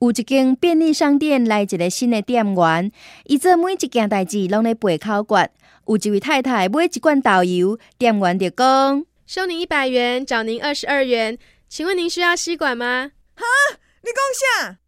有一间便利商店来一个新的店员，伊做每一件代志拢咧背口诀。有一位太太买一罐豆油，店员就讲：收您一百元，找您二十二元。请问您需要吸管吗？哈，你讲啥？